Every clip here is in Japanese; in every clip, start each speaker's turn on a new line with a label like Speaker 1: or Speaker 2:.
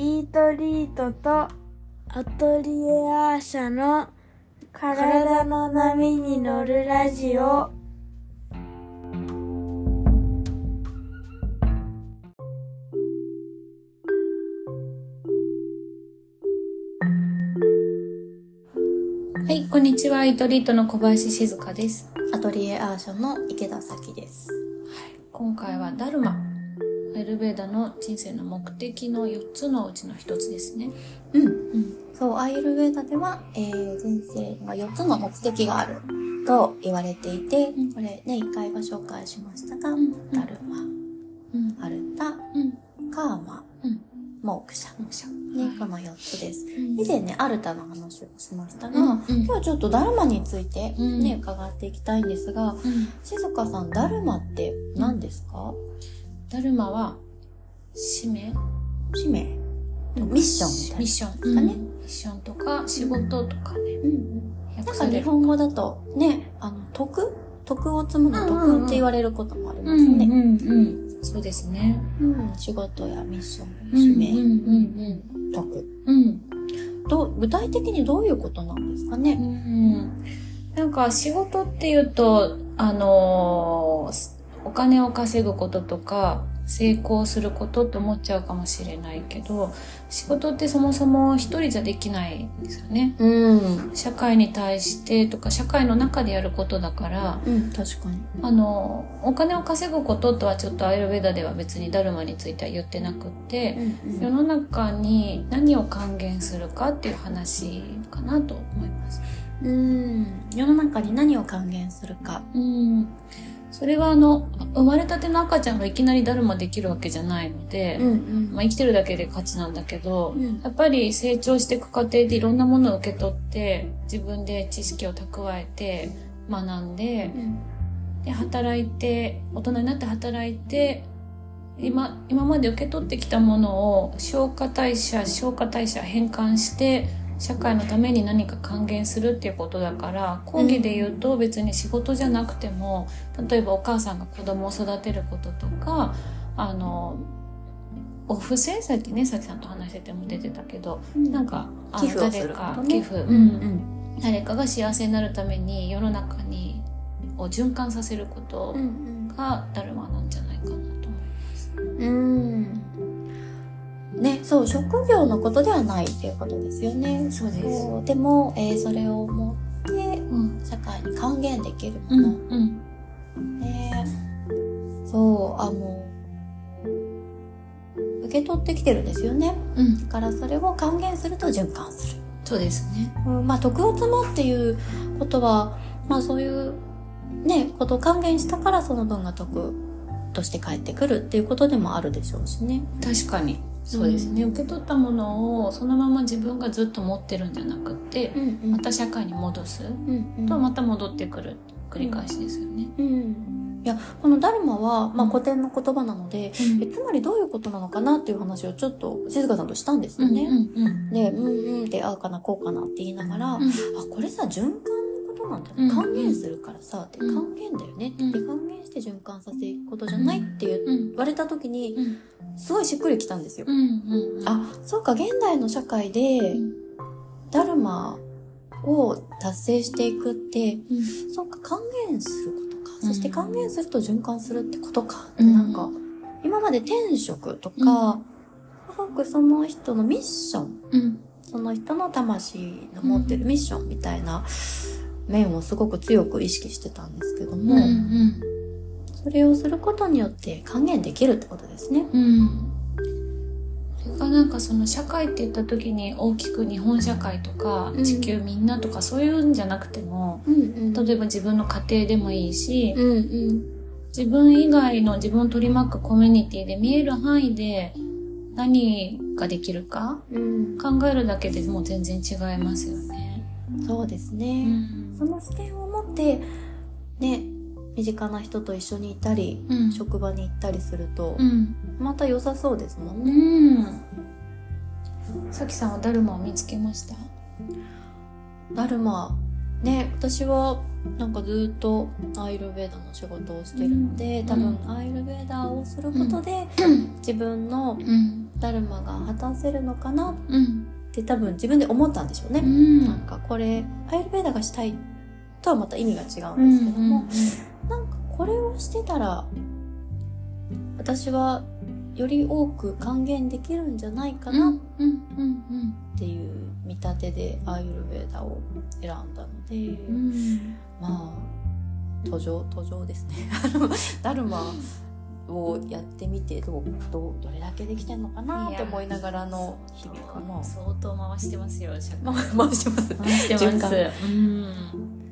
Speaker 1: イートリートとアトリエアーシャの体の波に乗るラジオ
Speaker 2: はい、こんにちは。イートリートの小林静香です。
Speaker 3: アトリエアーシャの池田咲です。
Speaker 2: 今回はダルマ。アイルベーダの人生の目的の4つのうちの1つですね。
Speaker 3: うん。
Speaker 2: うん。
Speaker 3: そう、アイルベーダでは、えー、人生には4つの目的があると言われていて、
Speaker 2: ん
Speaker 3: これね、1回は紹介しましたが、
Speaker 2: ん
Speaker 3: ダルマ、
Speaker 2: うん。
Speaker 3: アルタ、
Speaker 2: うん。
Speaker 3: カーマ、
Speaker 2: うん。
Speaker 3: モークシャ。
Speaker 2: もうしゃ
Speaker 3: ね、この4つです。
Speaker 2: うん
Speaker 3: 以前ね、アルタの話をしましたが、
Speaker 2: うんうん
Speaker 3: 今日はちょっとダルマについて
Speaker 2: うん
Speaker 3: ね、伺っていきたいんですが、
Speaker 2: うん。
Speaker 3: 静香さん、ダルマって何ですか、
Speaker 2: ダルマは、使命？
Speaker 3: 使命ミッションみたいな
Speaker 2: ミッション。
Speaker 3: かね
Speaker 2: うんミッションとか、仕事とかね。
Speaker 3: うんなんか
Speaker 2: 訳される。
Speaker 3: 日本語だとね、あの、徳徳を積むの
Speaker 2: うんうんうん
Speaker 3: 徳って言われることもありま
Speaker 2: うんうん
Speaker 3: すね。
Speaker 2: うん。そうですね。
Speaker 3: うん仕事やミッション、
Speaker 2: うん
Speaker 3: 使命、
Speaker 2: うん
Speaker 3: 徳。
Speaker 2: うんうん。
Speaker 3: どう具体的にどういうことなんですか
Speaker 2: うん。う
Speaker 3: ね。
Speaker 2: ん。なんか仕事っていうと、あのーお金を稼ぐこととか、成功することって思っちゃうかもしれないけど、仕事ってそもそも一人じゃできないんですよね。
Speaker 3: うん。
Speaker 2: 社会に対してとか、社会の中でやることだから、
Speaker 3: うん、確かに。
Speaker 2: あの、お金を稼ぐこととはちょっとアイルベーダでは別にダルマについては言ってなくって、
Speaker 3: うん
Speaker 2: 世の中に何を還元するかっていう話かなと思います。
Speaker 3: うん。世の中に何を還元するか。
Speaker 2: うん。それはあの、生まれたての赤ちゃんがいきなりダルマできるわけじゃないので、
Speaker 3: ん
Speaker 2: まあ生きてるだけで価値なんだけど、
Speaker 3: うん。
Speaker 2: やっぱり成長していく過程でいろんなものを受け取って、自分で知識を蓄えて、学んで、で、働いて、大人になって働いて、今、今まで受け取ってきたものを消化代謝、消化代謝変換して、社会のために何か還元するっていうことだから、講義で言うと別に仕事じゃなくても、例えばお母さんが子供を育てることとか、あの、お布施？さっきね、さきさんと話してても出てたけど、
Speaker 3: うん
Speaker 2: なんか、
Speaker 3: 寄付をすることね。
Speaker 2: 誰か寄付、
Speaker 3: うんうん。
Speaker 2: 誰かが幸せになるために世の中にを循環させること
Speaker 3: うん
Speaker 2: がダルマなんじゃないかなと思います。
Speaker 3: うん。ね、そう、職業のことではないっていうことですよね。
Speaker 2: そうです
Speaker 3: でも、えーそれを持って
Speaker 2: うん。
Speaker 3: 社会に還元できるも
Speaker 2: うん。
Speaker 3: の。
Speaker 2: うん。
Speaker 3: ねそう、あの、受け取ってきてるんですよね。
Speaker 2: うん。
Speaker 3: だからそれを還元すると循環する。
Speaker 2: そうですね。
Speaker 3: うん、まあ、徳を積むっていうことは、まあそういうね、ことを還元したからその分が徳として返ってくるっていうことでもあるでしょうしね。
Speaker 2: 確かに。そうですね。受け取ったものをそのまま自分がずっと持ってるんじゃなくって、
Speaker 3: うんうん。
Speaker 2: また社会に戻す
Speaker 3: うんうん。
Speaker 2: とまた戻ってくる繰り返しですよね。
Speaker 3: うん、いやこのダルマは、まあ、古典の言葉なので、
Speaker 2: うん。
Speaker 3: えつまりどういうことなのかなっていう話をちょっと静香さんとしたんですよね。
Speaker 2: うんうん
Speaker 3: で、うんうんってああかなこうかなって言いながら、
Speaker 2: うん
Speaker 3: あこれさ循環のことなんだ。
Speaker 2: うん。
Speaker 3: ね還元するからさ、って
Speaker 2: うん。
Speaker 3: 還元だよねって、
Speaker 2: うん。
Speaker 3: で還元して循環させることじゃないって言
Speaker 2: うん。
Speaker 3: われた時に
Speaker 2: うん。
Speaker 3: すごいしっくりきたんですよ。あそうか現代の社会で
Speaker 2: うん。
Speaker 3: ダルマを達成していくって
Speaker 2: うん。
Speaker 3: そうか、還元することか。
Speaker 2: うん。
Speaker 3: そして還元すると循環するってことか。なんか、今まで転職とか、すごくその人のミッション、
Speaker 2: うん。
Speaker 3: その人の魂の持ってるミッションみたいな面をすごく強く意識してたんですけども、
Speaker 2: うんうん
Speaker 3: それをすることによって還元できるってことですね。
Speaker 2: うん。それがなんかその社会って言った時に大きく日本社会とか
Speaker 3: うん
Speaker 2: 地球みんなとかそういうんじゃなくても、
Speaker 3: うんうん
Speaker 2: 例えば自分の家庭でもいいし、
Speaker 3: うんうん。
Speaker 2: 自分以外の自分を取り巻くコミュニティで見える範囲で何ができるか
Speaker 3: うん。
Speaker 2: 考えるだけでもう全然違いますよね。
Speaker 3: そうです
Speaker 2: う
Speaker 3: ね。
Speaker 2: ん
Speaker 3: その視点を持って、ね、身近な人と一緒にいたり、
Speaker 2: うん。
Speaker 3: 職場に行ったりすると、
Speaker 2: うん。
Speaker 3: また良さそうですもん
Speaker 2: う
Speaker 3: ね。
Speaker 2: ん。さきさんはダルマを見つけました？
Speaker 3: ダルマ、ね、私はなんかずっとアイルベーダの仕事をしてるので、
Speaker 2: うん
Speaker 3: 多分アイルベーダをすることで、自分の
Speaker 2: うん。
Speaker 3: ダルマが果たせるのかなっ
Speaker 2: うん。
Speaker 3: て多分自分で思ったんでしょうね。
Speaker 2: うん。
Speaker 3: なんかこれ、アイルベーダがしたいとはまた意味が違う
Speaker 2: うんん
Speaker 3: ですけども、なんかこれをしてたら、私はより多く還元できるんじゃないか
Speaker 2: うん。う。
Speaker 3: なん
Speaker 2: うん。うん。
Speaker 3: っていう見立てでアイルベーダを選んだので、
Speaker 2: うん。
Speaker 3: まあ、途上、途上ですね。ダルマをやってみて、どう、どう、どれだけできてんのかなって思いながらの日々かな。
Speaker 2: 相当回してますよ、
Speaker 3: 回してます。
Speaker 2: 回して
Speaker 3: 循環
Speaker 2: ます。うん。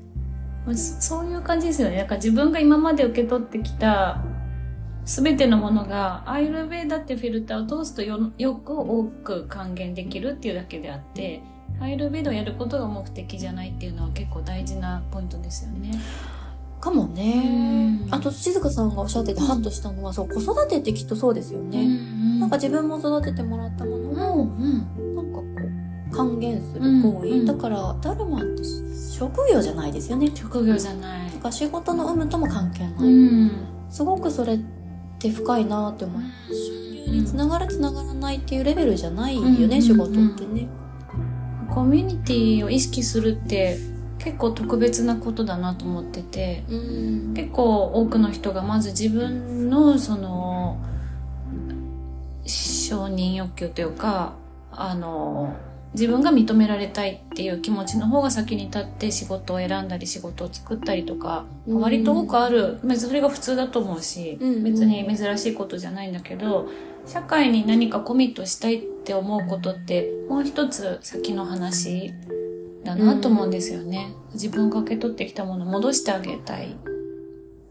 Speaker 2: まあそそういう感じですよね。なんか自分が今まで受け取ってきたすべてのものがアイルベーダってフィルターを通すとよよく多く還元できるっていうだけであって、アイルベーダをやることが目的じゃないっていうのは結構大事なポイントですよね。
Speaker 3: かもね
Speaker 2: う。ん
Speaker 3: あと、静香さんがおっしゃっててハッとしたのは、そう、子育てってきっとそうですよね。
Speaker 2: ね
Speaker 3: なんか自分も育ててもらったものを、
Speaker 2: うん
Speaker 3: なんかこう、還元する行為。
Speaker 2: うん
Speaker 3: だから、ダルマって職業じゃないですよね。
Speaker 2: 職業じゃない
Speaker 3: と。か仕事の有無とも関係ない。
Speaker 2: うん。
Speaker 3: すごくそれって深いなって思います。収入につながるつながらないっていうレベルじゃないよね、
Speaker 2: うん
Speaker 3: 仕事ってね。
Speaker 2: コミュニティを意識するって結構特別なことだなと思ってて、
Speaker 3: うん。
Speaker 2: 結構多くの人がまず自分のその承認欲求というかあの自分が認められたいっていう気持ちの方が先に立って仕事を選んだり仕事を作ったりとか、
Speaker 3: うん
Speaker 2: 割と多くあるそれが普通だと思うし、
Speaker 3: うんうん
Speaker 2: 別に珍しいことじゃないんだけど社会に何かコミットしたいって思うことってもう一つ先の話だなと思うんですよね。自分が受け取ってきたものを戻してあげたい。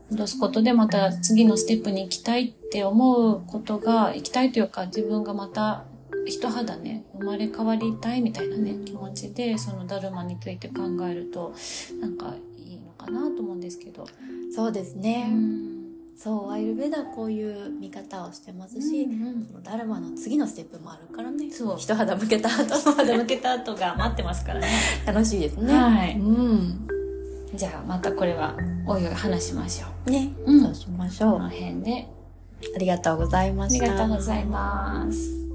Speaker 2: 戻すことでまた次のステップに行きたいって思うことが、行きたいというか自分がまた一肌ね、生まれ変わりたいみたいなね、気持ちでそのダルマについて考えると、なんかいいのかなと思うんですけど。
Speaker 3: そうです
Speaker 2: う
Speaker 3: ね。
Speaker 2: ん。
Speaker 3: そう、アイルベーダはこういう見方をしてますし、
Speaker 2: うん
Speaker 3: そのダルマの次のステップもあるからね。
Speaker 2: そう
Speaker 3: 一肌向けた後
Speaker 2: 肌向けた後が待ってますからね。
Speaker 3: 楽しいですね。
Speaker 2: はい
Speaker 3: うん。
Speaker 2: じゃあまたこれはおいおい話しましょう。
Speaker 3: ね、
Speaker 2: うん
Speaker 3: そうしましょう。
Speaker 2: この辺で。
Speaker 3: ありがとうございま
Speaker 2: あり
Speaker 3: した。
Speaker 2: がとうございます。